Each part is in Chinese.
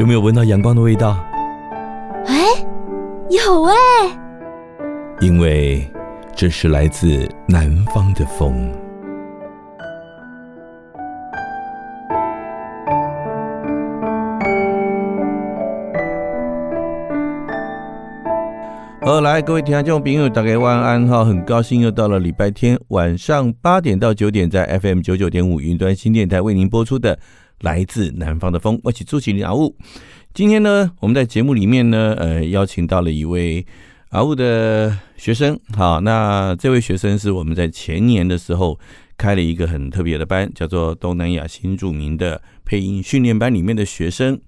有没有闻到阳光的味道？哎，有哎。因为这是来自南方的风。好，来，各位听众朋友，大家晚安哈！很高兴又到了礼拜天晚上八点到九点，在 FM 九九点五云端新电台为您播出的《来自南方的风》，我是朱启林阿雾。今天呢，我们在节目里面呢，呃，邀请到了一位阿雾的学生。好，那这位学生是我们在前年的时候开了一个很特别的班，叫做东南亚新著名的配音训练班里面的学生。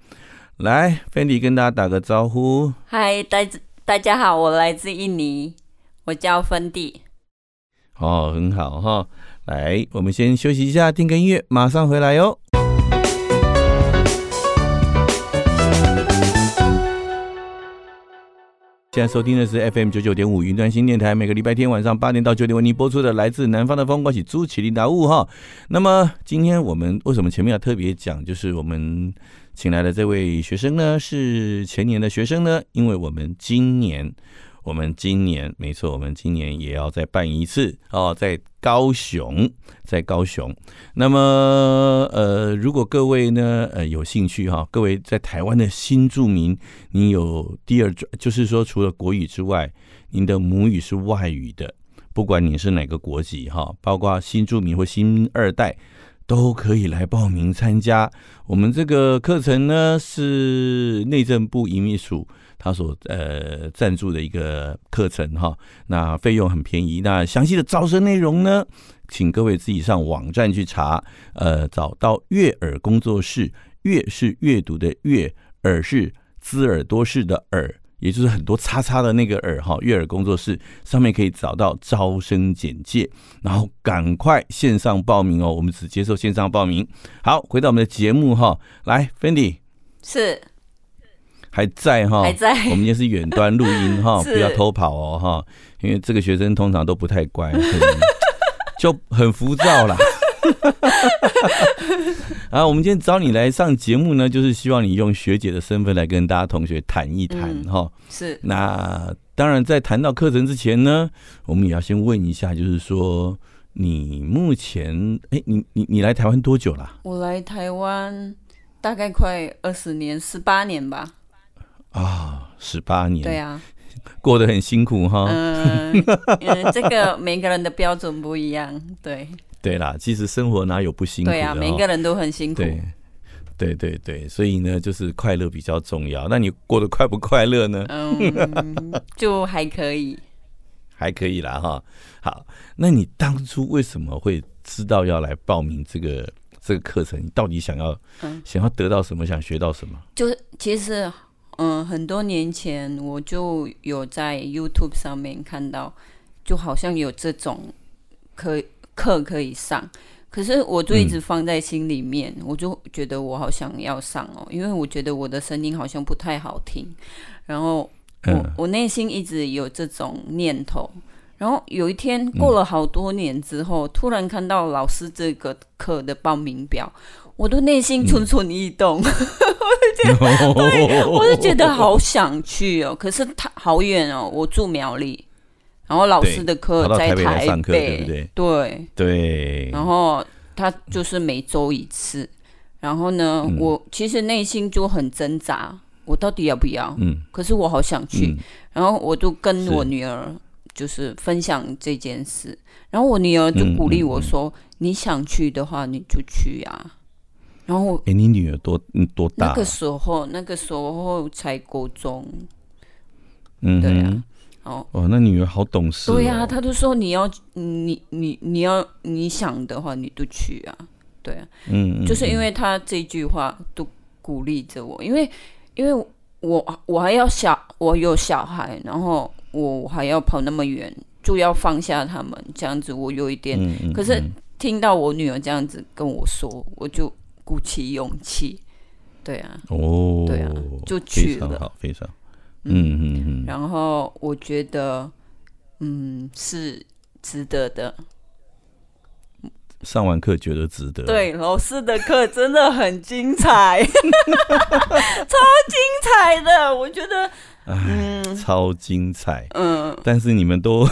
来，Fendi 跟大家打个招呼。嗨，大家。大家好，我来自印尼，我叫芬迪。哦，很好哈。来，我们先休息一下，听个音乐，马上回来哟。现在收听的是 FM 九九点五云端新电台，每个礼拜天晚上八点到九点为您播出的来自南方的风，我是朱启林达雾哈。那么今天我们为什么前面要特别讲，就是我们。请来的这位学生呢，是前年的学生呢，因为我们今年，我们今年没错，我们今年也要再办一次哦，在高雄，在高雄。那么呃，如果各位呢呃有兴趣哈，各位在台湾的新住民，你有第二，就是说除了国语之外，您的母语是外语的，不管你是哪个国籍哈，包括新住民或新二代。都可以来报名参加我们这个课程呢，是内政部移民署他所呃赞助的一个课程哈。那费用很便宜，那详细的招生内容呢，请各位自己上网站去查，呃，找到悦耳工作室，悦是阅读的悦，耳是滋耳朵式的耳。也就是很多叉叉的那个耳哈，悦耳工作室上面可以找到招生简介，然后赶快线上报名哦，我们只接受线上报名。好，回到我们的节目哈，来，Fendi 是还在哈，还在，我们今天是远端录音哈，不要偷跑哦哈，因为这个学生通常都不太乖，就很浮躁啦。啊，我们今天找你来上节目呢，就是希望你用学姐的身份来跟大家同学谈一谈哈、嗯。是。那当然，在谈到课程之前呢，我们也要先问一下，就是说你目前，哎、欸，你你你来台湾多久了？我来台湾大概快二十年，十八年吧。啊，十八年。对啊。过得很辛苦哈。嗯，嗯，这个每个人的标准不一样，对。对啦，其实生活哪有不辛苦的？对啊，每个人都很辛苦。对，对对对，所以呢，就是快乐比较重要。那你过得快不快乐呢？嗯，就还可以，还可以啦哈。好，那你当初为什么会知道要来报名这个这个课程？你到底想要、嗯、想要得到什么？想学到什么？就是其实，嗯，很多年前我就有在 YouTube 上面看到，就好像有这种可以。课可以上，可是我就一直放在心里面，嗯、我就觉得我好想要上哦，因为我觉得我的声音好像不太好听，然后我、嗯、我内心一直有这种念头，然后有一天过了好多年之后，嗯、突然看到老师这个课的报名表，我都内心蠢蠢欲动，嗯、我就觉得，对，我就觉得好想去哦，可是他好远哦，我住苗栗。然后老师的课在台北，台北上课，对不对？对对。然后他就是每周一次。然后呢，嗯、我其实内心就很挣扎，我到底要不要？嗯。可是我好想去。嗯、然后我就跟我女儿就是分享这件事。然后我女儿就鼓励我说：“嗯嗯嗯、你想去的话，你就去啊。”然后，哎，你女儿多多大？那个时候，那个时候才高中。嗯，对啊。哦，哦，那女儿好懂事，哦。对呀，啊，她就说你要你你你要你想的话，你都去啊。对啊，嗯，就是因为她这句话都鼓励着我，因为因为我我还要小，我有小孩，然后我还要跑那么远，就要放下他们，这样子我有一点。嗯嗯，可是听到我女儿这样子跟我说，我就鼓起勇气。对啊，哦，对啊，就去了，非常好，非常。嗯嗯嗯，然后我觉得嗯，是值得的。上完课觉得值得。对，老师的课真的很精彩，超精彩的，我觉得。嗯，超精彩。嗯，但是你们都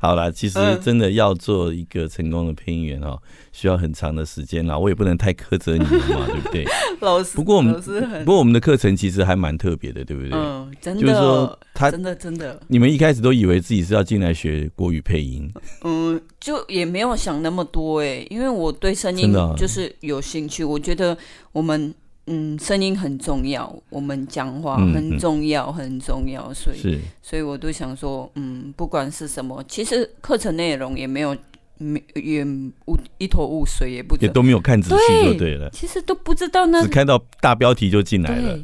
好了。其实真的要做一个成功的配音员哦，需要很长的时间啦。我也不能太苛责你们嘛，对不对？老师，不过我们不过我们的课程其实还蛮特别的，对不对？嗯，真的。就是说，他真的真的，你们一开始都以为自己是要进来学国语配音，嗯，就也没有想那么多哎，因为我对声音就是有兴趣，我觉得我们。嗯，声音很重要，我们讲话很重要，嗯、很重要，所以是。所以我都想说，嗯，不管是什么，其实课程内容也没有，没也无一头雾水，也不也都没有看仔细就对了，其实都不知道那，只看到大标题就进来了，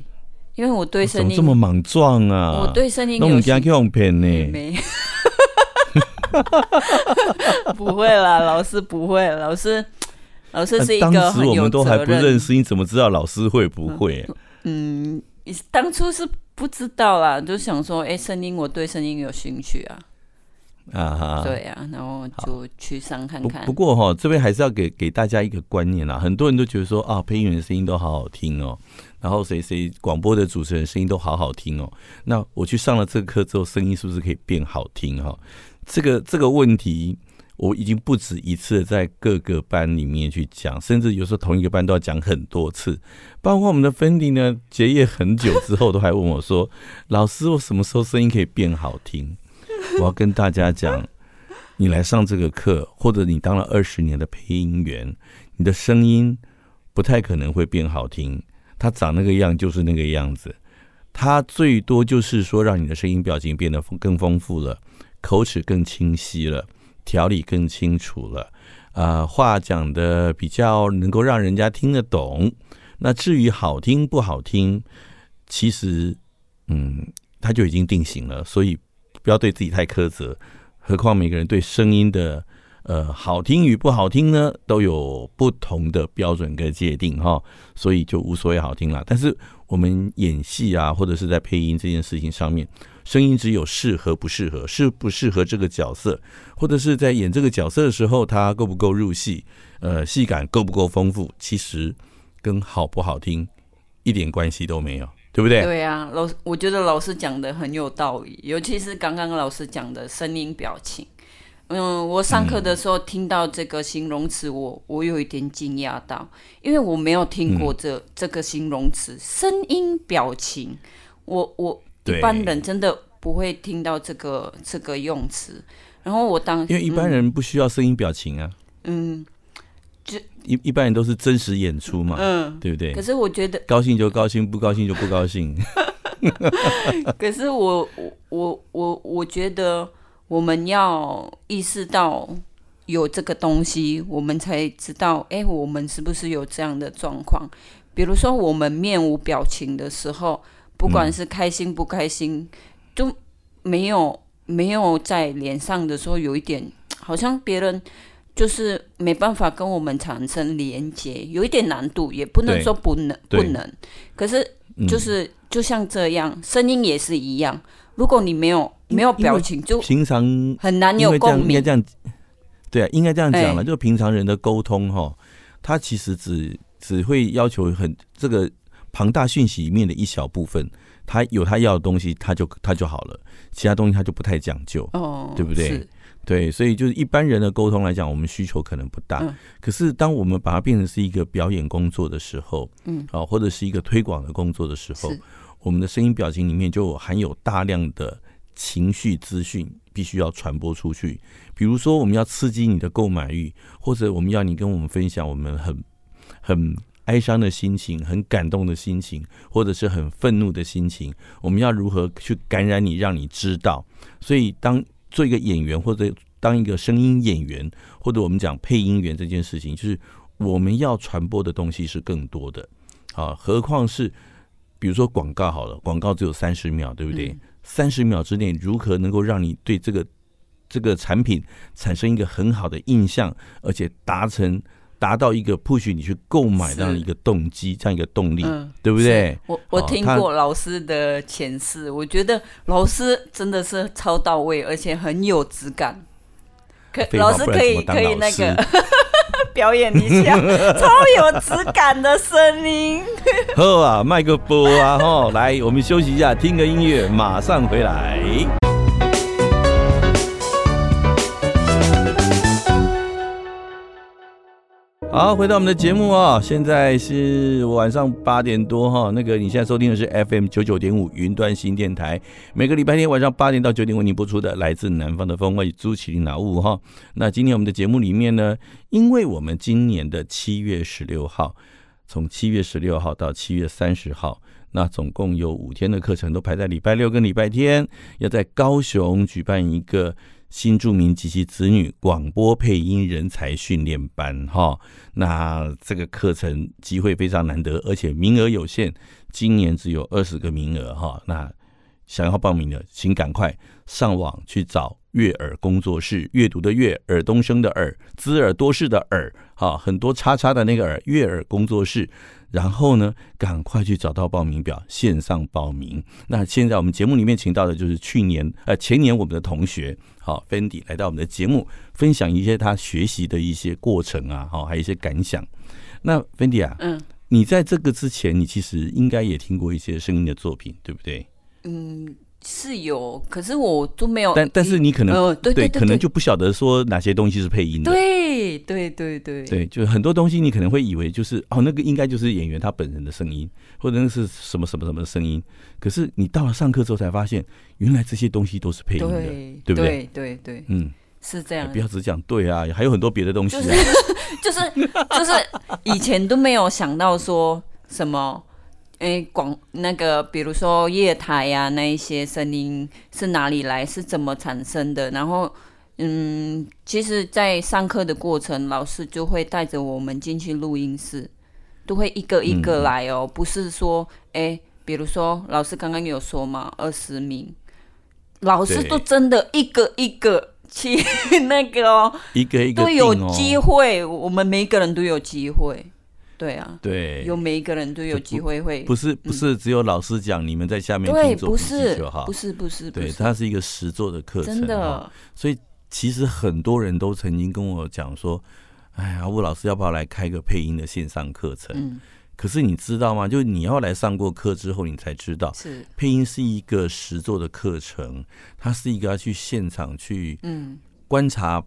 因为我对声音、哦、怎么这么莽撞啊，我对声音有用骗呢，没，不会啦，老师不会，老师。老师是一个。当时我们都还不认识，你怎么知道老师会不会？嗯，当初是不知道啦，就想说，哎、欸，声音我对声音有兴趣啊，啊哈，对啊，然后就去上看看。不，不过哈，这边还是要给给大家一个观念啦，很多人都觉得说啊，配音员的声音都好好听哦，然后谁谁广播的主持人声音都好好听哦，那我去上了这个课之后，声音是不是可以变好听哈？这个这个问题。我已经不止一次在各个班里面去讲，甚至有时候同一个班都要讲很多次。包括我们的芬迪呢，结业很久之后都还问我说：“ 老师，我什么时候声音可以变好听？”我要跟大家讲，你来上这个课，或者你当了二十年的配音员，你的声音不太可能会变好听。他长那个样就是那个样子，他最多就是说让你的声音表情变得更丰富了，口齿更清晰了。条理更清楚了，啊、呃，话讲的比较能够让人家听得懂。那至于好听不好听，其实，嗯，他就已经定型了，所以不要对自己太苛责。何况每个人对声音的，呃，好听与不好听呢，都有不同的标准跟界定哈，所以就无所谓好听了。但是我们演戏啊，或者是在配音这件事情上面。声音只有适合不适合，适不适合这个角色，或者是在演这个角色的时候，他够不够入戏，呃，戏感够不够丰富，其实跟好不好听一点关系都没有，对不对？对啊，老师，我觉得老师讲的很有道理，尤其是刚刚老师讲的声音表情。嗯，我上课的时候听到这个形容词，我我有一点惊讶到，因为我没有听过这、嗯、这个形容词，声音表情，我我。一般人真的不会听到这个这个用词，然后我当因为一般人不需要声音表情啊，嗯，就一一般人都是真实演出嘛，嗯，对不对？可是我觉得高兴就高兴，不高兴就不高兴。可是我我我我我觉得我们要意识到有这个东西，我们才知道，哎，我们是不是有这样的状况？比如说我们面无表情的时候。不管是开心不开心，就没有没有在脸上的时候有一点，好像别人就是没办法跟我们产生连接，有一点难度，也不能说不能不能。可是就是、嗯、就像这样，声音也是一样。如果你没有没有表情，就平常很难有共鸣。应该这样，对啊，应该这样讲了。就平常人的沟通哈，他其实只只会要求很这个。庞大讯息里面的一小部分，他有他要的东西，他就他就好了，其他东西他就不太讲究，哦，对不对？对，所以就是一般人的沟通来讲，我们需求可能不大。嗯、可是当我们把它变成是一个表演工作的时候，嗯，啊，或者是一个推广的工作的时候，我们的声音表情里面就含有大量的情绪资讯，必须要传播出去。比如说，我们要刺激你的购买欲，或者我们要你跟我们分享我们很很。哀伤的心情，很感动的心情，或者是很愤怒的心情，我们要如何去感染你，让你知道？所以，当做一个演员，或者当一个声音演员，或者我们讲配音员这件事情，就是我们要传播的东西是更多的。啊，何况是比如说广告好了，广告只有三十秒，对不对？三十秒之内，如何能够让你对这个这个产品产生一个很好的印象，而且达成？达到一个 push 你去购买这样一个动机，这样一个动力，嗯、对不对？我我听过老师的诠释，我觉得老师真的是超到位，而且很有质感。可老师可以可以那个 表演一下，超有质感的声音。好啊，麦克波啊，吼，来，我们休息一下，听个音乐，马上回来。好，回到我们的节目啊，现在是晚上八点多哈。那个你现在收听的是 FM 九九点五云端新电台，每个礼拜天晚上八点到九点为您播出的来自南方的风，我是朱启麟老吴哈。那今天我们的节目里面呢，因为我们今年的七月十六号，从七月十六号到七月三十号，那总共有五天的课程都排在礼拜六跟礼拜天，要在高雄举办一个。新住民及其子女广播配音人才训练班，哈，那这个课程机会非常难得，而且名额有限，今年只有二十个名额，哈，那想要报名的，请赶快上网去找悦耳工作室，阅读的悦，耳东升的耳，滋耳多事的耳，哈，很多叉叉的那个耳，悦耳工作室。然后呢，赶快去找到报名表，线上报名。那现在我们节目里面请到的就是去年呃前年我们的同学，好，Fendi 来到我们的节目，分享一些他学习的一些过程啊，好，还有一些感想。那 Fendi 啊，嗯，你在这个之前，你其实应该也听过一些声音的作品，对不对？嗯。是有，可是我都没有。但但是你可能、呃、对，对，可能就不晓得说哪些东西是配音的。对对对对对，就是很多东西你可能会以为就是哦，那个应该就是演员他本人的声音，或者那是什么什么什么的声音。可是你到了上课之后才发现，原来这些东西都是配音的，对，对不对？对对对，嗯，是这样。不要只讲对啊，还有很多别的东西啊。就是就是就是以前都没有想到说什么。诶，广那个，比如说夜台呀、啊，那一些声音是哪里来，是怎么产生的？然后，嗯，其实，在上课的过程，老师就会带着我们进去录音室，都会一个一个来哦，嗯、不是说，诶，比如说老师刚刚有说嘛，二十名，老师都真的一个一个去那个哦，一个一个都有机会，我们每一个人都有机会。对啊，对，有每一个人都有机会会，不是不是只有老师讲，你们在下面听做笔记就好，不是不是，对，它是一个实作的课程，真的。所以其实很多人都曾经跟我讲说，哎呀，吴老师要不要来开个配音的线上课程？嗯，可是你知道吗？就你要来上过课之后，你才知道，是配音是一个实作的课程，它是一个要去现场去嗯观察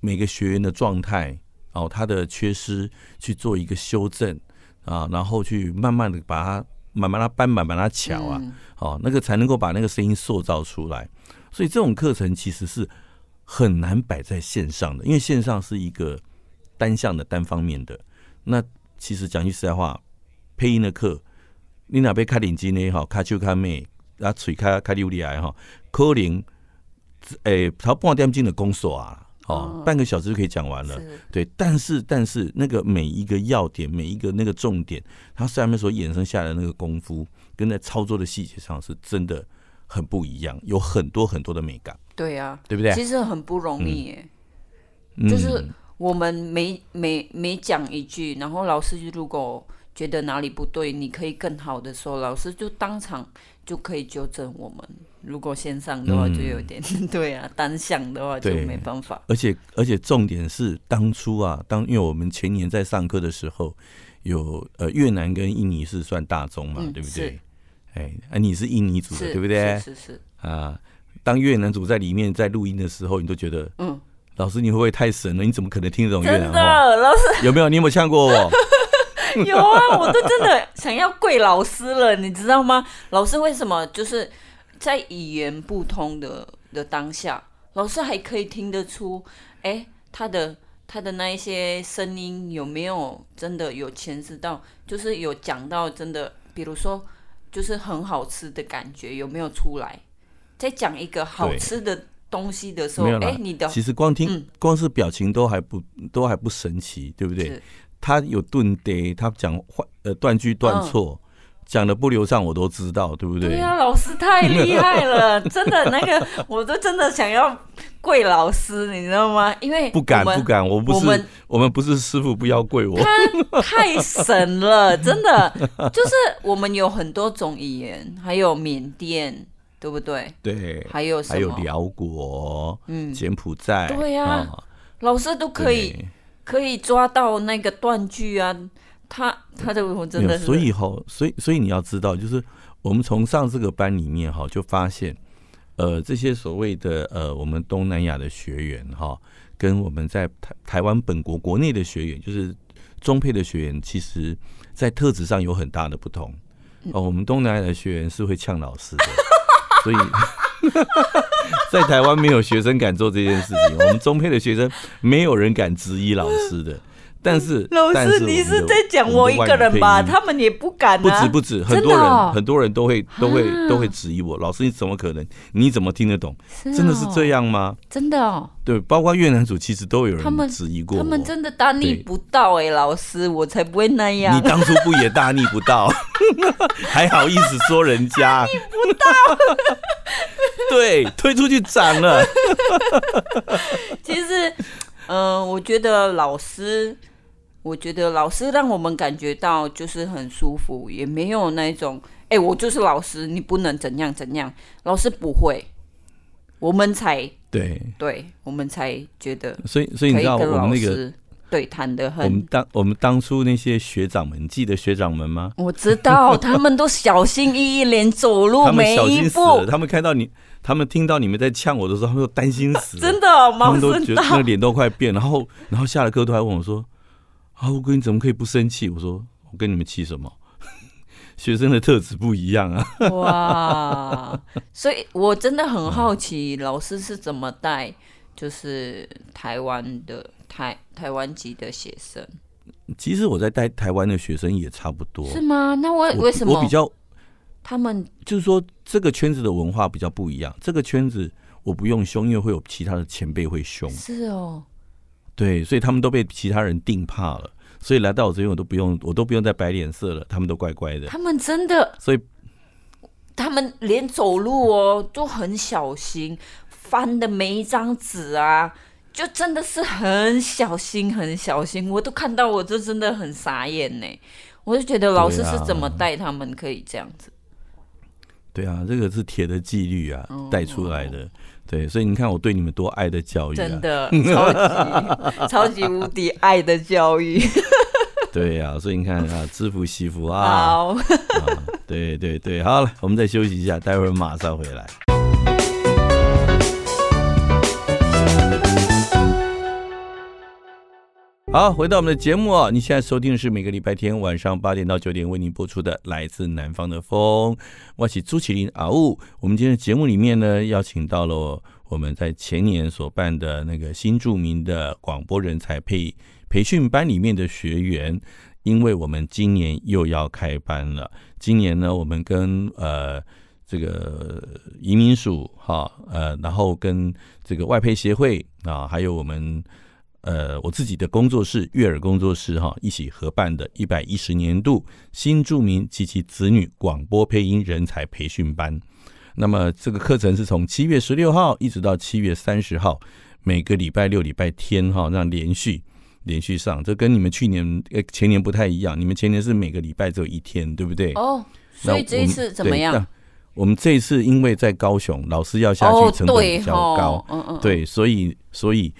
每个学员的状态。哦，他的缺失去做一个修正啊，然后去慢慢的把它慢慢的搬满，把它巧啊，哦，那个才能够把那个声音塑造出来。所以这种课程其实是很难摆在线上的，因为线上是一个单向的、单方面的。那其实讲句实在话，配音的课，你哪边开领巾呢？哈，卡丘卡妹，啊，嘴开开溜利来哈，可能诶，超半点钟的工作啊。哦，半个小时就可以讲完了，对。但是，但是那个每一个要点，每一个那个重点，它上面所衍生下来的那个功夫，跟在操作的细节上是真的很不一样，有很多很多的美感。对啊，对不对？其实很不容易耶，嗯、就是我们每每每讲一句，然后老师如果觉得哪里不对，你可以更好的说，老师就当场就可以纠正我们。如果线上的话，就有点、嗯、对啊；单向的话就没办法。而且而且重点是当初啊，当因为我们前年在上课的时候，有呃越南跟印尼是算大宗嘛，嗯、对不对？哎，啊，你是印尼组的，对不对？是是，是，是啊，当越南组在里面在录音的时候，你都觉得，嗯，老师你会不会太神了？你怎么可能听得懂越南话？老师有没有？你有没有呛过我？有啊，我都真的想要跪老师了，你知道吗？老师为什么就是？在语言不通的的当下，老师还可以听得出，哎、欸，他的他的那一些声音有没有真的有牵涉到，就是有讲到真的，比如说就是很好吃的感觉有没有出来？在讲一个好吃的东西的时候，哎、欸，你的其实光听、嗯、光是表情都还不都还不神奇，对不对？他有顿跌，他讲话呃断句断错。嗯讲的不流畅，我都知道，对不对？对呀、啊，老师太厉害了，真的那个，我都真的想要跪老师，你知道吗？因为不敢不敢，我不是我们，我们不是师傅，不要跪我。他太神了，真的，就是我们有很多种语言，还有缅甸，对不对？对，还有？还有辽国，嗯，柬埔寨，对呀、老师都可以可以抓到那个断句啊。他他的我真的是，所以哈，所以所以你要知道，就是我们从上这个班里面哈，就发现。呃，这些所谓的呃，我们东南亚的学员哈，跟我们在台台湾本国国内的学员，就是中配的学员，其实在特质上有很大的不同。哦，我们东南亚的学员是会呛老师的，所以 在台湾没有学生敢做这件事情。我们中配的学生没有人敢质疑老师的。但是老师，是你是在讲我一个人吧？他们也不敢、啊。不止不止，很多人、哦、很多人都会都会都会质疑我。老师，你怎么可能？你怎么听得懂？哦、真的是这样吗？真的哦。对，包括越南组，其实都有人质疑过他。他们真的大逆不道哎、欸，老师，我才不会那样。你当初不也大逆不道？还好意思说人家？逆不道。对，推出去斩了。其实，嗯、呃，我觉得老师。我觉得老师让我们感觉到就是很舒服，也没有那种哎、欸，我就是老师，你不能怎样怎样。老师不会，我们才对对，我们才觉得。所以所以你知道我们那个对谈的很。我们当我们当初那些学长们，记得学长们吗？我知道，他们都小心翼翼，连走路每一步。他们看到你，他们听到你们在呛我的时候，他们都担心死。真的，他们都觉得那脸都快变，然后然后下了课都还问我说。啊，我哥，你怎么可以不生气？我说，我跟你们气什么？学生的特质不一样啊！哇，所以我真的很好奇，老师是怎么带，就是台湾的台台湾籍的学生。其实我在带台湾的学生也差不多，是吗？那我为什么我比较他们就是说这个圈子的文化比较不一样。这个圈子我不用凶，因为会有其他的前辈会凶。是哦。对，所以他们都被其他人定怕了，所以来到我这边，我都不用，我都不用再摆脸色了，他们都乖乖的。他们真的，所以他们连走路哦都很小心，翻的每一张纸啊，就真的是很小心，很小心。我都看到，我就真的很傻眼呢。我就觉得老师是怎么带他们可以这样子？对啊，这个是铁的纪律啊，带出来的。嗯对，所以你看我对你们多爱的教育，啊，真的 超级超级无敌爱的教育。对呀，啊，所以你看啊，知福惜福啊。好，啊，对对对，好了，我们再休息一下，待会儿马上回来。好，回到我们的节目啊！你现在收听的是每个礼拜天晚上八点到九点为您播出的《来自南方的风》，我是朱麒麟啊呜。我们今天的节目里面呢，邀请到了我们在前年所办的那个新著名的广播人才培培训班里面的学员，因为我们今年又要开班了。今年呢，我们跟呃这个移民署哈呃，然后跟这个外配协会啊，还有我们。呃，我自己的工作室悦耳工作室哈，一起合办的一百一十年度新著名及其子女广播配音人才培训班。那么这个课程是从七月十六号一直到七月三十号，每个礼拜六、礼拜天哈，让连续连续上。这跟你们去年、呃前年不太一样，你们前年是每个礼拜只有一天，对不对？哦，所以这一次怎么样？我们这一次因为在高雄，老师要下去成本比较高，嗯嗯，对，所以所以。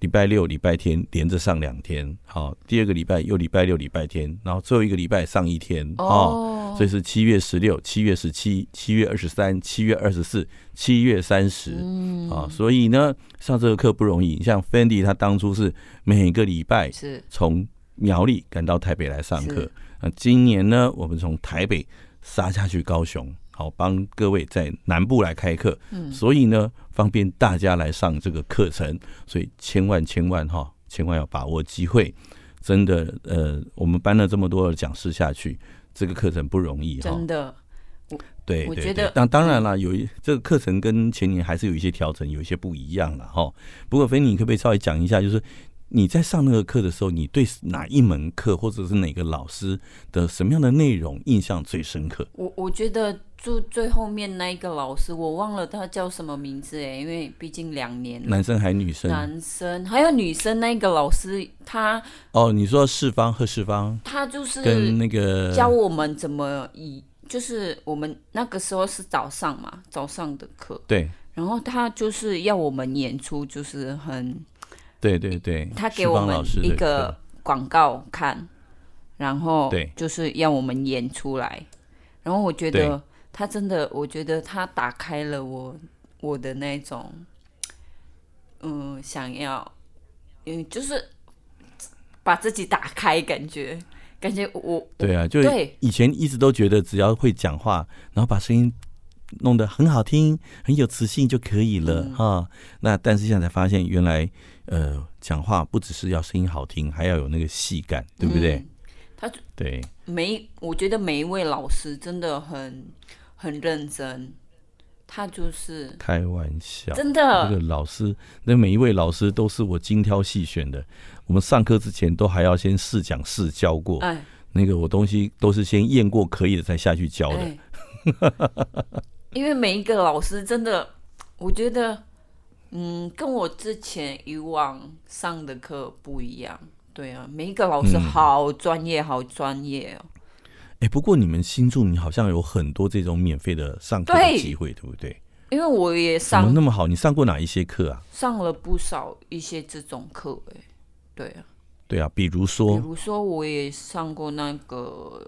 礼拜六、礼拜天连着上两天，好，第二个礼拜又礼拜六、礼拜天，然后最后一个礼拜上一天，哦，所以是七月十六、七月十七、七月二十三、七月二十四、七月三十，嗯，啊，所以呢，上这个课不容易。像 Fendi 他当初是每个礼拜是从苗栗赶到台北来上课，那今年呢，我们从台北杀下去高雄。好，帮各位在南部来开课，嗯，所以呢，方便大家来上这个课程，所以千万千万哈，千万要把握机会，真的，呃，我们搬了这么多的讲师下去，这个课程不容易哈，真的，对，我觉得，当当然了，有一这个课程跟前年还是有一些调整，有一些不一样了哈。不过，菲尼，你可不可以稍微讲一下，就是你在上那个课的时候，你对哪一门课或者是哪个老师的什么样的内容印象最深刻？我我觉得。就最后面那一个老师，我忘了他叫什么名字哎，因为毕竟两年了。男生还女生？男生还有女生。那个老师他哦，你说世芳贺世芳，他就是跟那个教我们怎么以，就是我们那个时候是早上嘛，早上的课。对。然后他就是要我们演出，就是很。对对对。他给我们一个广告看，然后对就是要我们演出来，然后我觉得。他真的，我觉得他打开了我我的那种，嗯，想要，嗯，就是把自己打开，感觉，感觉我对啊，就对以前一直都觉得只要会讲话，然后把声音弄得很好听，很有磁性就可以了哈。那但是现在才发现，原来呃，讲话不只是要声音好听，还要有那个戏感，对不对？嗯、他对每我觉得每一位老师真的很。很认真，他就是开玩笑，真的。这个老师，那每一位老师都是我精挑细选的。我们上课之前都还要先试讲试教过，哎，那个我东西都是先验过可以的才下去教的。哎、因为每一个老师真的，我觉得，嗯，跟我之前以往上的课不一样。对啊，每一个老师好专业，好专业哦。哎、欸，不过你们新住，你好像有很多这种免费的上课的机会，对，对不对？因为我也上，怎么那么好？你上过哪一些课啊？上了不少一些这种课，哎，对啊，对啊，比如说，比如说我也上过那个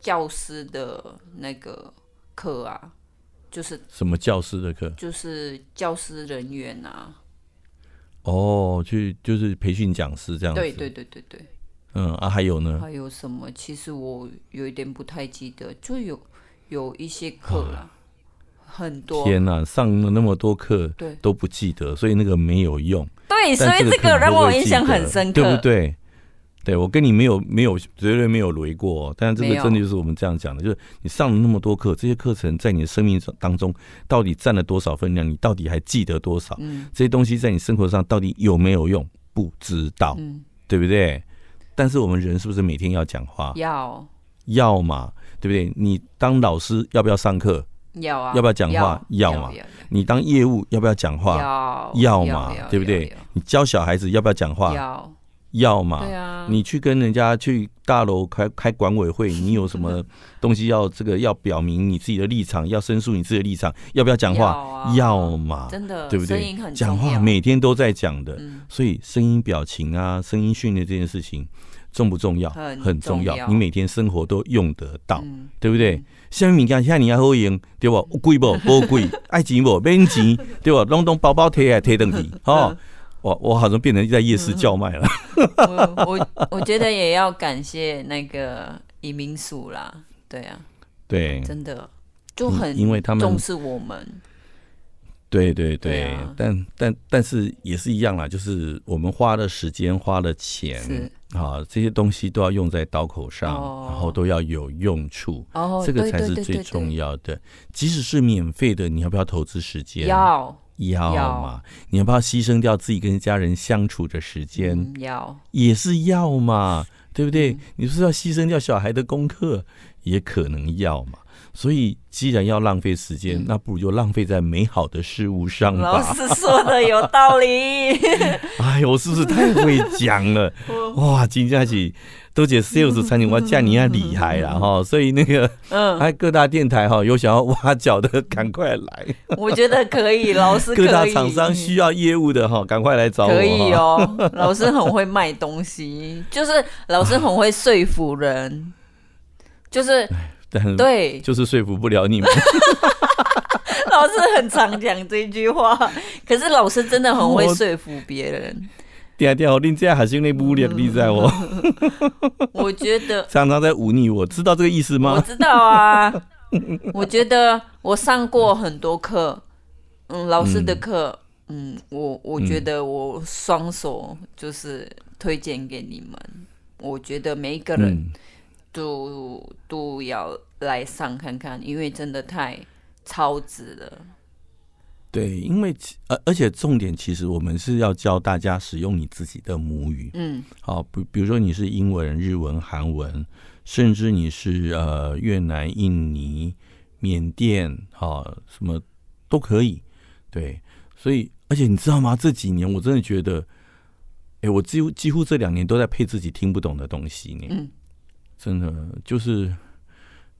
教师的那个课啊，就是什么教师的课？就是教师人员啊。哦，去就是培训讲师这样子。对对对对对。嗯啊，还有呢？还有什么？其实我有一点不太记得，就有有一些课啦，很多。天哪，上了那么多课，对，都不记得，所以那个没有用。对，所以这个让我印象很深刻，对不对？对，我跟你没有没有绝对没有雷过，但是这个真的就是我们这样讲的，就是你上了那么多课，这些课程在你的生命当中到底占了多少分量？你到底还记得多少？嗯，这些东西在你生活上到底有没有用？不知道，嗯，对不对？但是我们人是不是每天要讲话？要，要嘛，对不对？你当老师要不要上课？要啊。要不要讲话？要嘛。你当业务要不要讲话？要，要嘛，对不对？你教小孩子要不要讲话？要。要嘛？你去跟人家去大楼开开管委会，你有什么 东西要这个要表明你自己的立场，要申诉你自己的立场，要不要讲话？要嘛？真的，对不对？讲话每天都在讲的，所以声音表情啊，声音训练这件事情重不重要？很重要，你每天生活都用得到，对不对？下面物件现在你要好用，对不？贵不？不贵，爱钱不？免钱，对不？拢拢包包提来提登去，哦。我我好像变成在夜市叫卖了。我我我觉得也要感谢那个移民署啦，对啊，对，真的就很因为他们重视我们。对对对，对啊、但但但是也是一样啦，就是我们花的时间、花的钱啊，这些东西都要用在刀口上，哦、然后都要有用处，哦、这个才是最重要的。即使是免费的，你要不要投资时间？要。要嘛？你要不要牺牲掉自己跟家人相处的时间？嗯、要也是要嘛，对不对？嗯、你是要牺牲掉小孩的功课，也可能要嘛。所以，既然要浪费时间，嗯、那不如就浪费在美好的事物上吧。老师说的有道理。哎呦，我是不是太会讲了？哇，金佳琪。都姐 sales 餐厅，我叫你要厉害了哈，所以那个，嗯，还各大电台哈，有想要挖角的，赶快来。我觉得可以，老师。各大厂商需要业务的哈，赶快来找我。可以哦，老师很会卖东西，就是老师很会说服人，就是，对，就是说服不了你们。老师很常讲这句话，可是老师真的很会说服别人。点点哦，你这样还是那不厉厉害哦。我觉得 常常在忤逆我，知道这个意思吗？我知道啊。我觉得我上过很多课，嗯，老师的课，嗯，我我觉得我双手就是推荐给你们。我觉得每一个人都都要来上看看，因为真的太超值了。对，因为而而且重点其实我们是要教大家使用你自己的母语，嗯，好，比比如说你是英文、日文、韩文，甚至你是呃越南、印尼、缅甸哈什么都可以。对，所以而且你知道吗？这几年我真的觉得，哎，我几乎几乎这两年都在配自己听不懂的东西呢。嗯，真的就是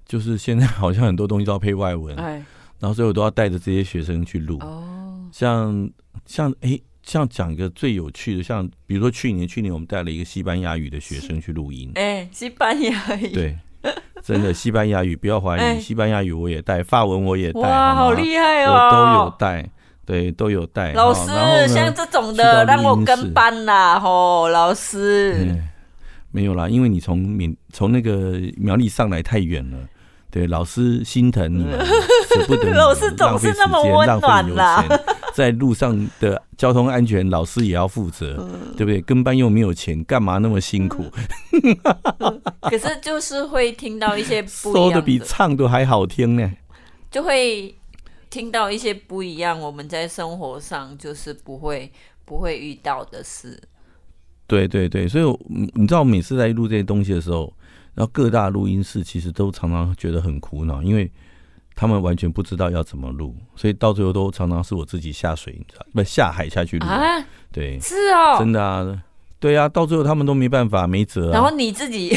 就是现在 好像很多东西都要配外文，哎，然后所以我都要带着这些学生去录。哦，像像哎。像讲一个最有趣的，像比如说去年，去年我们带了一个西班牙语的学生去录音。哎，西班牙语。对，真的西班牙语，不要怀疑，欸、西班牙语我也带，法文我也带，哇，好厉害哦，我都有带，对，都有带。老师，像这种的让我跟班啦，吼，老师、嗯。没有啦，因为你从闽从那个苗栗上来太远了，对，老师心疼你，舍不得你，老师总是那么温暖啦。在路上的交通安全，老师也要负责，嗯、对不对？跟班又没有钱，干嘛那么辛苦？嗯、可是就是会听到一些不一样的，说的比唱的还好听呢，就会听到一些不一样。我们在生活上就是不会不会遇到的事。对对对，所以你知道，每次在录这些东西的时候，然后各大录音室其实都常常觉得很苦恼，因为。他们完全不知道要怎么录，所以到最后都常常是我自己下水，你知道不？下海下去录。啊，对，是哦，真的啊，对啊，到最后他们都没办法，没辙啊。然后你自己，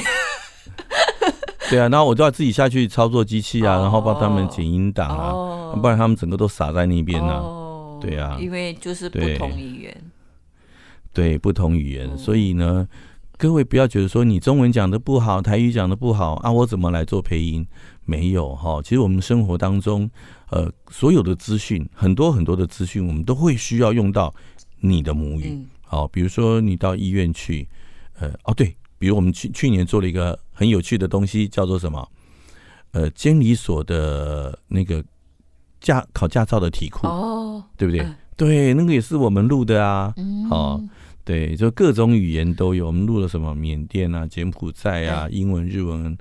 对啊，然后我就要自己下去操作机器啊，然后帮他们剪音档啊，哦、不然他们整个都傻在那边呢、啊。哦、对啊，因为就是不同语言，对，不同语言，哦、所以呢。各位不要觉得说你中文讲的不好，台语讲的不好啊，我怎么来做配音？没有哈，其实我们生活当中，呃，所有的资讯，很多很多的资讯，我们都会需要用到你的母语。好，比如说你到医院去，呃，哦对，比如我们去去年做了一个很有趣的东西，叫做什么？呃，监理所的那个驾考驾照的题库，哦，对不对？对，那个也是我们录的啊，好。对，就各种语言都有。我们录了什么？缅甸啊、柬埔寨啊、英文、日文、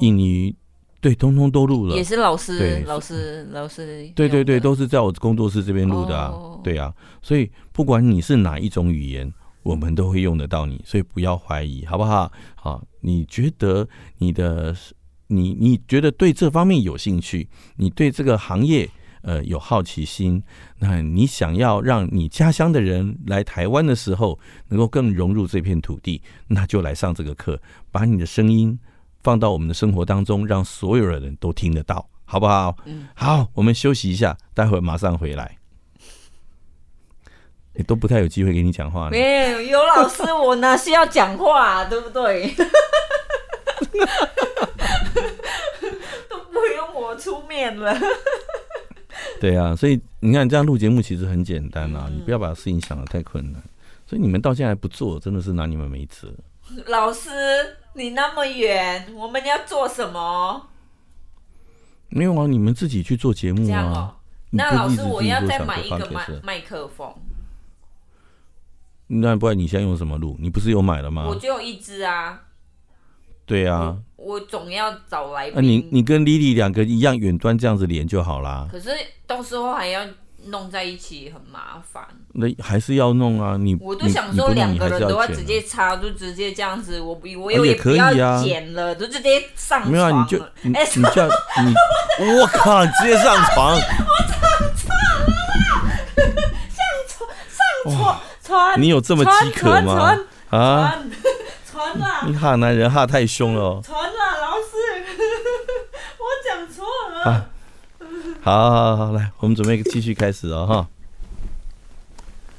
印尼，对，通通都录了。也是老师，对，老师，老师。对对对，都是在我工作室这边录的啊。对啊，所以不管你是哪一种语言，我们都会用得到你，所以不要怀疑，好不好？好，你觉得你的你你觉得对这方面有兴趣，你对这个行业。呃，有好奇心，那你想要让你家乡的人来台湾的时候，能够更融入这片土地，那就来上这个课，把你的声音放到我们的生活当中，让所有的人都听得到，好不好？嗯，好，我们休息一下，待会儿马上回来。你都不太有机会给你讲话，没有，有老师，我哪需要讲话，对不对？都不用我出面了。对啊，所以你看，这样录节目其实很简单啊，嗯、你不要把事情想的太困难。所以你们到现在还不做，真的是拿你们没辙。老师，你那么远，我们要做什么？没有啊，你们自己去做节目啊。哦、那老师，我要再买一个麦麦克风。那不然你现在用什么录？你不是有买了吗？我就有一支啊。对啊，我总要找来宾。啊，你你跟 Lily 两个一样远端这样子连就好啦。可是到时候还要弄在一起，很麻烦。那还是要弄啊，你我都想说两个人都要直接插，就直接这样子。我不，我也可以啊，剪了就直接上床。没有啊，你就你你这样你，我靠，直接上床。我上床，上床上床床。你有这么饥渴吗？啊？你哈男人哈太凶了哦！传了，老师，我讲错了。啊，好，好，好，来，我们准备继续开始哦，哈。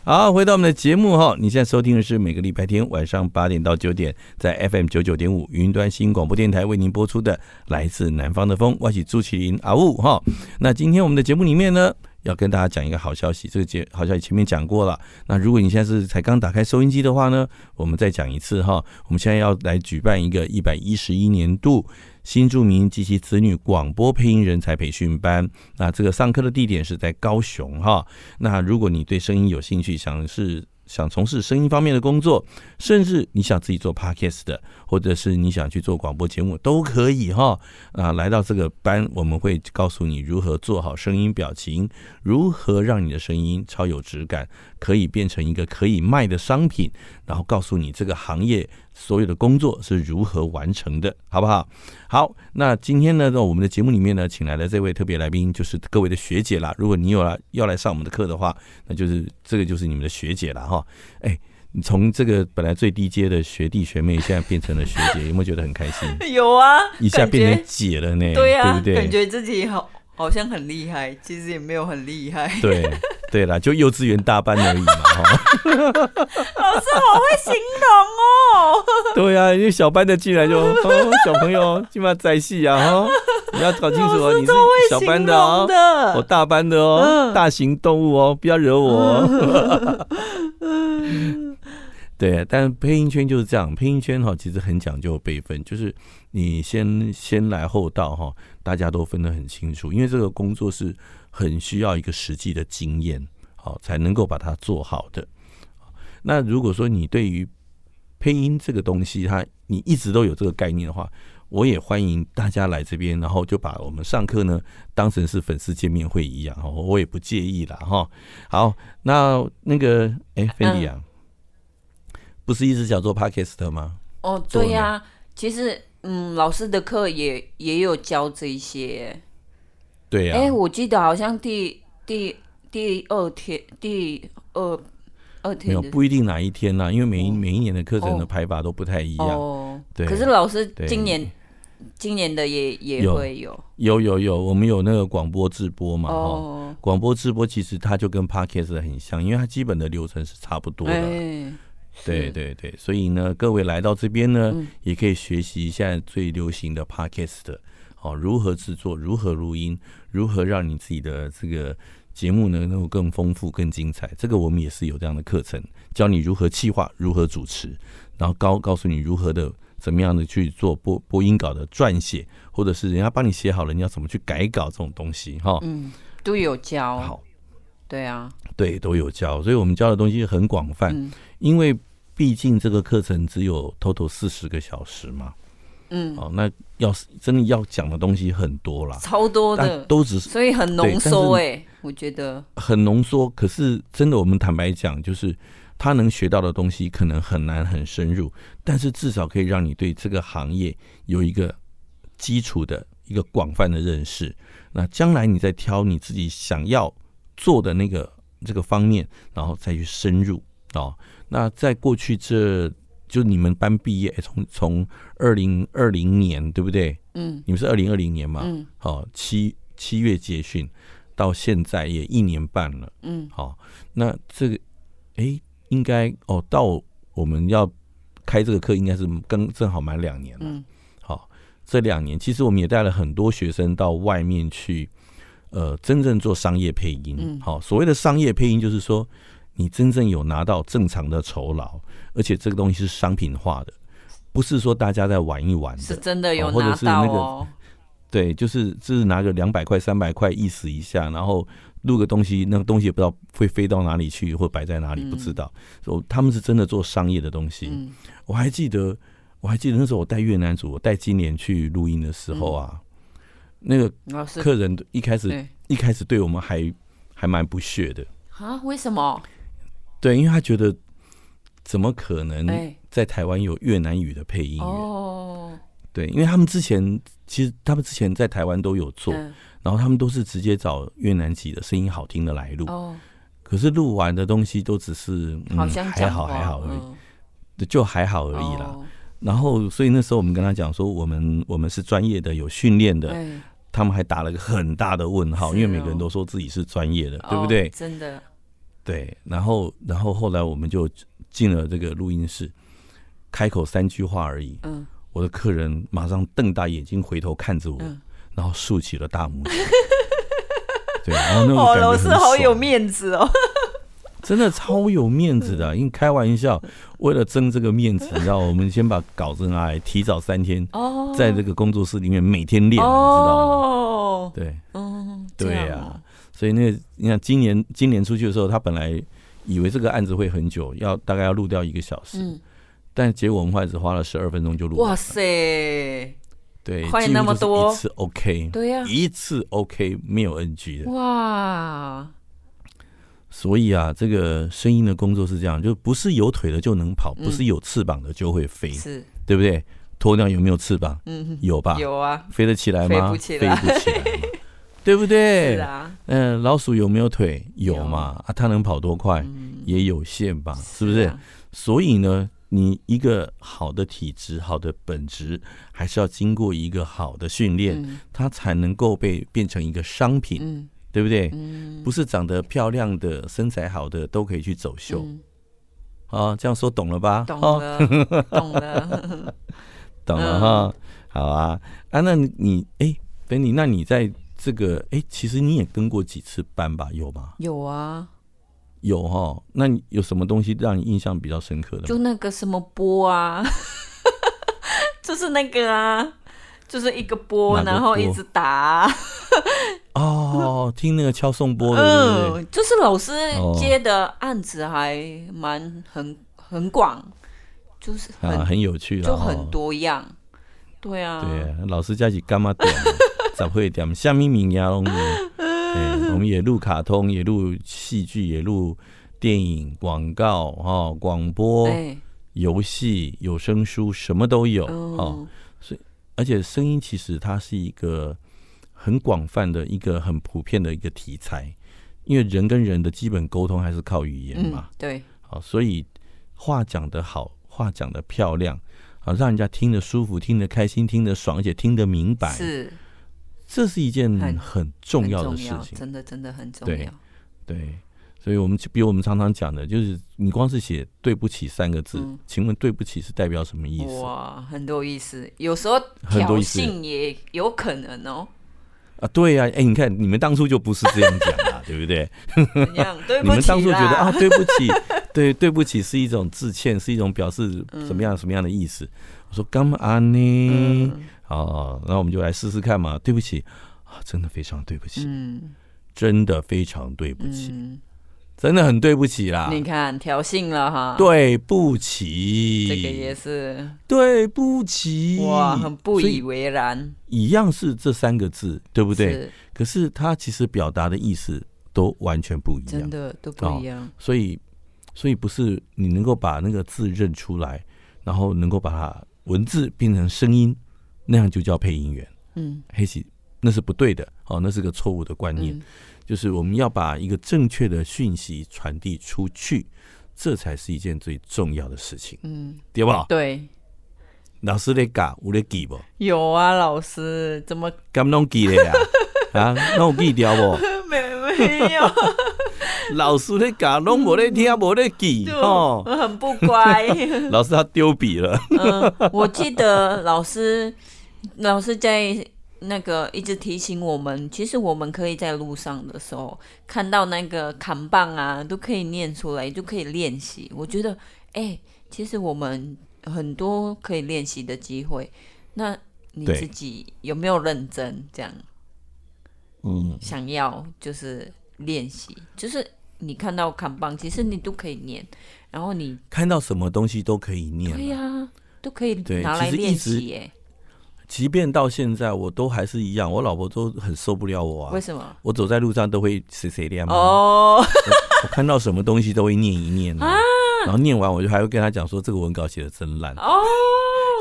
好，回到我们的节目哈，你现在收听的是每个礼拜天晚上八点到九点，在 FM 九九点五云端新广播电台为您播出的《来自南方的风》，我是朱麒麟阿雾哈。那今天我们的节目里面呢，要跟大家讲一个好消息，这个节好消息前面讲过了。那如果你现在是才刚打开收音机的话呢，我们再讲一次哈。我们现在要来举办一个一百一十一年度新住民及其子女广播配音人才培训班。那这个上课的地点是在高雄哈。那如果你对声音有兴趣，想是。想从事声音方面的工作，甚至你想自己做 podcast 的，或者是你想去做广播节目，都可以哈。啊，来到这个班，我们会告诉你如何做好声音表情，如何让你的声音超有质感，可以变成一个可以卖的商品，然后告诉你这个行业所有的工作是如何完成的，好不好？好，那今天呢，在我们的节目里面呢，请来的这位特别来宾就是各位的学姐啦。如果你有要要来上我们的课的话，那就是这个就是你们的学姐了哈。哎，你从这个本来最低阶的学弟学妹，现在变成了学姐，有没有觉得很开心？有啊，一下变成姐了呢，对啊，对不对？感觉自己好。好像很厉害，其实也没有很厉害。对，对啦，就幼稚园大班而已嘛。老师好会形容哦。对呀、啊，因为小班的进来就哦，小朋友起码在戏啊哈，你要搞清楚哦，你是小班的哦，我大班的哦，嗯、大型动物哦，不要惹我、哦。对，但配音圈就是这样，配音圈哈其实很讲究辈分，就是你先先来后到哈，大家都分得很清楚，因为这个工作是很需要一个实际的经验，好才能够把它做好的。那如果说你对于配音这个东西，它你一直都有这个概念的话，我也欢迎大家来这边，然后就把我们上课呢当成是粉丝见面会一样，我也不介意啦哈。好，那那个哎，芬迪啊。不是一直想做 podcast 吗？哦，对呀、啊，其实嗯，老师的课也也有教这些。对呀、啊。哎，我记得好像第第第二天第二二天没有不一定哪一天呢、啊，因为每一、哦、每一年的课程的排法都不太一样。哦，对。可是老师今年今年的也也会有有有有，我们有那个广播直播嘛？哦。广播直播其实它就跟 podcast 很像，因为它基本的流程是差不多的。哎对对对，所以呢，各位来到这边呢，嗯、也可以学习一下最流行的 Podcast，好，如何制作，如何录音，如何让你自己的这个节目呢能够更丰富、更精彩。这个我们也是有这样的课程，教你如何企划，如何主持，然后告告诉你如何的怎么样的去做播播音稿的撰写，或者是人家帮你写好了，你要怎么去改稿这种东西，哈，嗯，都有教。好，对啊，对，都有教，所以我们教的东西很广泛，嗯、因为。毕竟这个课程只有 total 四十个小时嘛，嗯，哦，那要是真的要讲的东西很多啦，超多的，都只是所以很浓缩哎，我觉得很浓缩。可是真的，我们坦白讲，就是他能学到的东西可能很难很深入，但是至少可以让你对这个行业有一个基础的一个广泛的认识。那将来你再挑你自己想要做的那个这个方面，然后再去深入哦。那在过去这，就你们班毕业，从从二零二零年对不对？嗯，你们是二零二零年嘛？嗯，好，七七月结训，到现在也一年半了。嗯，好，那这个，哎，应该哦，到我们要开这个课，应该是刚正好满两年了。嗯，好，这两年其实我们也带了很多学生到外面去，呃，真正做商业配音。嗯，好，所谓的商业配音就是说。你真正有拿到正常的酬劳，而且这个东西是商品化的，不是说大家在玩一玩的，是真的有拿到哦。或者是那个，对，就是就是拿个两百块、三百块意思一下，然后录个东西，那个东西也不知道会飞到哪里去，或摆在哪里，不知道。说、嗯、他们是真的做商业的东西。嗯、我还记得，我还记得那时候我带越南组，我带金莲去录音的时候啊，嗯、那个客人一开始一开始对我们还还蛮不屑的啊？为什么？对，因为他觉得怎么可能在台湾有越南语的配音员？哦，对，因为他们之前其实他们之前在台湾都有做，然后他们都是直接找越南籍的声音好听的来录。哦，可是录完的东西都只是嗯，还好还好而已，就还好而已啦。然后所以那时候我们跟他讲说，我们我们是专业的，有训练的，他们还打了个很大的问号，因为每个人都说自己是专业的，对不对？真的。对，然后，然后后来我们就进了这个录音室，开口三句话而已。嗯，我的客人马上瞪大眼睛回头看着我，嗯、然后竖起了大拇指。对，然后那种感觉老师好有面子哦，真的超有面子的。因为开玩笑，为了争这个面子，你知道，我们先把稿子拿来，提早三天，在这个工作室里面每天练，哦、你知道吗？对，嗯，对呀。所以那个，你看今年今年出去的时候，他本来以为这个案子会很久，要大概要录掉一个小时，嗯、但结果我们还只花了十二分钟就录完。哇塞！对，快那么多，一次 OK，对呀，一次 OK 没有 NG 的。哇！所以啊，这个声音的工作是这样，就不是有腿的就能跑，不是有翅膀的就会飞，嗯、是，对不对？鸵鸟有没有翅膀？嗯，有吧？有啊，飞得起来吗？飞不起来，飞不起来对不对？是啊。嗯、呃，老鼠有没有腿？有嘛？有啊，它能跑多快？嗯、也有限吧？是不是？是啊、所以呢，你一个好的体质、好的本质，还是要经过一个好的训练，嗯、它才能够被变成一个商品。嗯对不对？嗯，不是长得漂亮的、身材好的都可以去走秀，嗯、啊，这样说懂了吧？懂了，哦、懂了，懂了哈。好啊，啊，那你哎，等你，那你在这个哎，其实你也跟过几次班吧？有吗？有啊，有哈。那你有什么东西让你印象比较深刻的？就那个什么波啊，就是那个啊。就是一个波，然后一直打。哦，听那个敲送波的，嗯，就是老师接的案子还蛮很很广，就是啊很有趣，就很多样。对啊，对啊，老师家起干嘛点？怎会点？下面名呀，我们也录卡通，也录戏剧，也录电影、广告、哈广播、游戏、有声书，什么都有哦。所以而且声音其实它是一个很广泛的一个很普遍的一个题材，因为人跟人的基本沟通还是靠语言嘛。对，好，所以话讲得好，话讲得漂亮，啊，让人家听得舒服、听得开心、听得爽，而且听得明白，是，这是一件很重要的事情，真的真的很重要。对，对。所以我们比如我们常常讲的，就是你光是写“对不起”三个字，嗯、请问“对不起”是代表什么意思？哇，很多意思，有时候挑衅也有可能哦。啊，对呀、啊，哎，你看你们当初就不是这样讲啊，对不对？对不，你们当初觉得啊，对不起，对，对不起是一种致歉，是一种表示什么样什么样的意思？嗯、我说干嘛呢？嗯、哦，那我们就来试试看嘛。对不起啊，真的非常对不起，嗯，真的非常对不起。嗯真的很对不起啦！你看挑衅了哈，对不起，这个也是对不起，哇，很不以为然。一样是这三个字，对不对？是，可是他其实表达的意思都完全不一样，真的都不一样。哦，所以，所以不是你能够把那个字认出来，然后能够把它文字变成声音，那样就叫配音员。嗯，黑喜那是不对的，哦，那是个错误的观念。嗯就是我们要把一个正确的讯息传递出去，这才是一件最重要的事情。嗯，对吧？对。老师在教，有在记不？有啊，老师怎么？敢弄记的呀？啊，那我记掉不？没没有。老师在教，拢无在听，无在记，哦，很不乖。老师他丢笔了。嗯，我记得老师，老师在。那个一直提醒我们，其实我们可以在路上的时候看到那个扛棒啊，都可以念出来，就可以练习。我觉得，哎、欸，其实我们很多可以练习的机会。那你自己有没有认真这样？嗯，想要就是练习，就是你看到扛棒，其实你都可以念，然后你看到什么东西都可以念，对呀、啊，都可以拿来练习耶。即便到现在，我都还是一样，我老婆都很受不了我啊。为什么？我走在路上都会碎碎念嘛。哦，我看到什么东西都会念一念啊，然后念完我就还会跟他讲说，这个文稿写的真烂哦，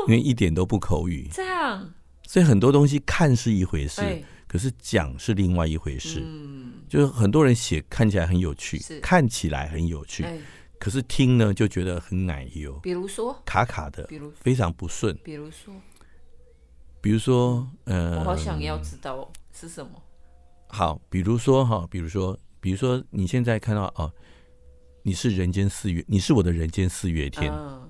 因为一点都不口语。这样，所以很多东西看是一回事，可是讲是另外一回事。嗯，就是很多人写看起来很有趣，看起来很有趣，可是听呢就觉得很奶油。比如说卡卡的，比如非常不顺。比如说。比如说，呃，我好想要知道是什么。好，比如说哈，比如说，比如说，你现在看到哦，你是人间四月，你是我的人间四月天，嗯、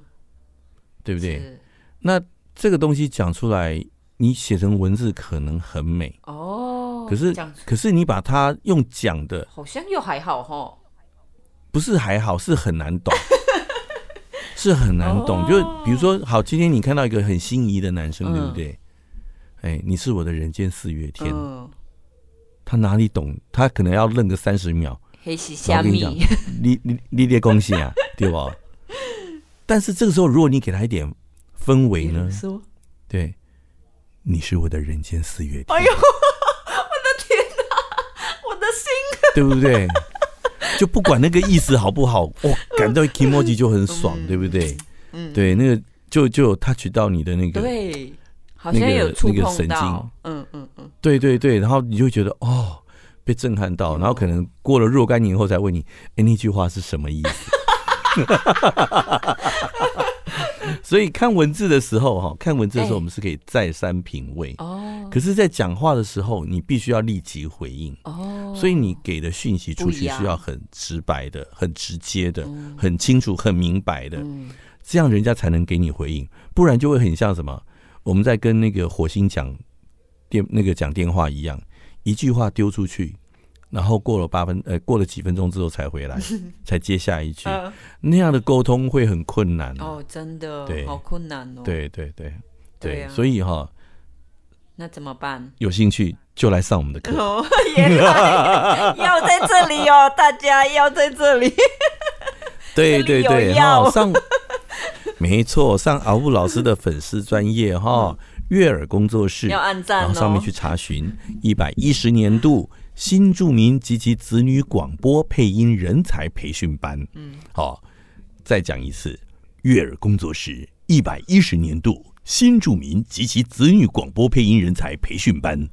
对不对？那这个东西讲出来，你写成文字可能很美哦，可是可是你把它用讲的，好像又还好哈，不是还好，是很难懂。是很难懂，就比如说，好，今天你看到一个很心仪的男生，嗯、对不对？哎，你是我的人间四月天，嗯、他哪里懂？他可能要愣个三十秒。黑喜虾米，你你你列恭喜啊，对吧？但是这个时候，如果你给他一点氛围呢？对，你是我的人间四月天。哎呦，对不对？就不管那个意思好不好，哦，感到 kimoji 就很爽，对不对？嗯，对，那个就就有 touch 到你的那个，对，好像有触碰到，嗯嗯嗯，对对对，然后你就觉得哦，被震撼到，然后可能过了若干年后才问你，哎，那句话是什么意思？所以看文字的时候，哈，看文字的时候，我们是可以再三品味哦。可是，在讲话的时候，你必须要立即回应哦。所以，你给的讯息出去是要很直白的、很直接的、很清楚、很明白的，这样人家才能给你回应。不然就会很像什么？我们在跟那个火星讲电那个讲电话一样，一句话丢出去。然后过了八分，呃，过了几分钟之后才回来，才接下一句，呃、那样的沟通会很困难哦，真的，对，好困难哦，对对对对，所以哈、哦，那怎么办？有兴趣就来上我们的课，哦、要在这里哦，大家要在这里，对对对，哈，上，没错，上敖布老师的粉丝专业哈，悦耳工作室，要按赞、哦、然后上面去查询一百一十年度。新住民及其子女广播配音人才培训班，嗯，好，再讲一次，悦耳工作室一百一十年度新住民及其子女广播配音人才培训班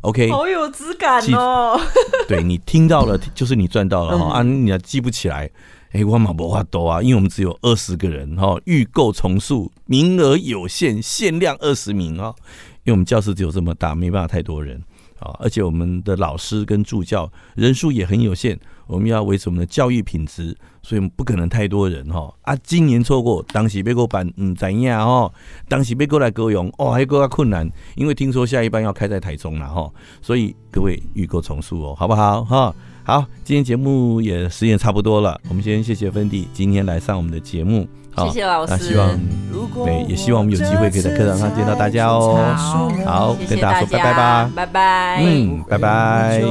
，OK，好有质感哦。对，你听到了，就是你赚到了哈、嗯、啊！你要记不起来？哎，我马博话多啊，因为我们只有二十个人哈，预购从速，名额有限，限量二十名啊，因为我们教室只有这么大，没办法太多人。啊！而且我们的老师跟助教人数也很有限，我们要维持我们的教育品质，所以我们不可能太多人哈。啊，今年错过，当时别个班嗯怎样哦？当时别个来高雄哦，还够较困难，因为听说下一班要开在台中了哈，所以各位预购从速哦，好不好哈？好，今天节目也时间差不多了，我们先谢谢芬迪今天来上我们的节目。谢谢老师，那希望对，也希望我们有机会可以在课堂上见到大家哦。好，跟大家说拜拜吧，拜拜，嗯，拜拜。